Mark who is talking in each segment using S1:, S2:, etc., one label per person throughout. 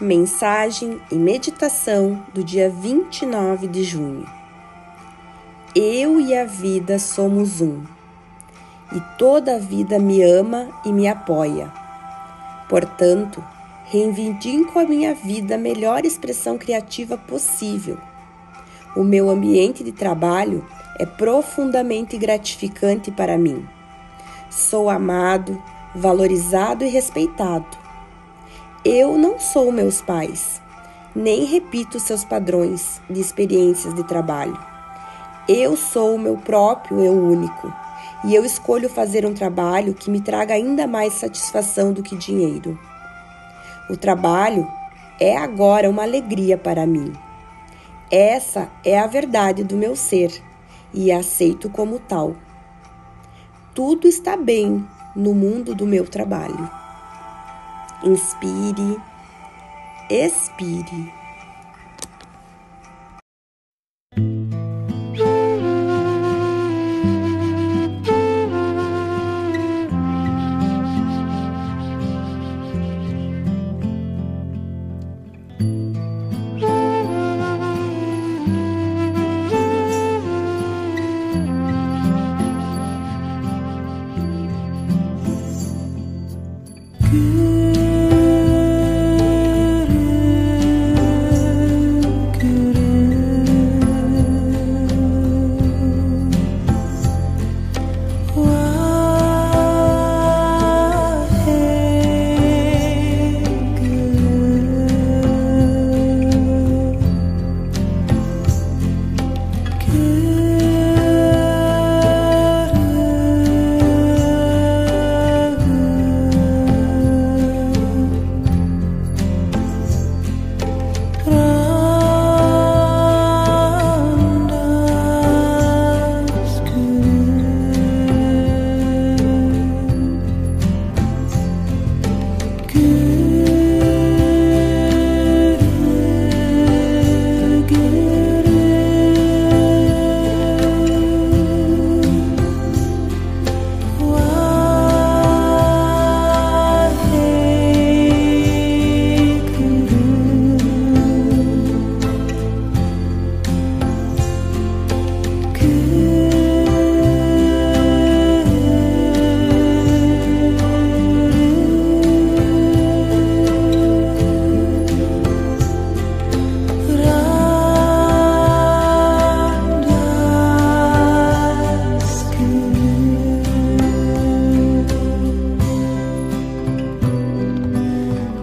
S1: Mensagem e meditação do dia 29 de junho. Eu e a vida somos um, e toda a vida me ama e me apoia. Portanto, reivindico a minha vida a melhor expressão criativa possível. O meu ambiente de trabalho é profundamente gratificante para mim. Sou amado, valorizado e respeitado eu não sou meus pais, nem repito seus padrões de experiências de trabalho. Eu sou o meu próprio eu único e eu escolho fazer um trabalho que me traga ainda mais satisfação do que dinheiro. O trabalho é agora uma alegria para mim. Essa é a verdade do meu ser e aceito como tal. Tudo está bem no mundo do meu trabalho. Inspire, expire.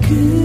S1: could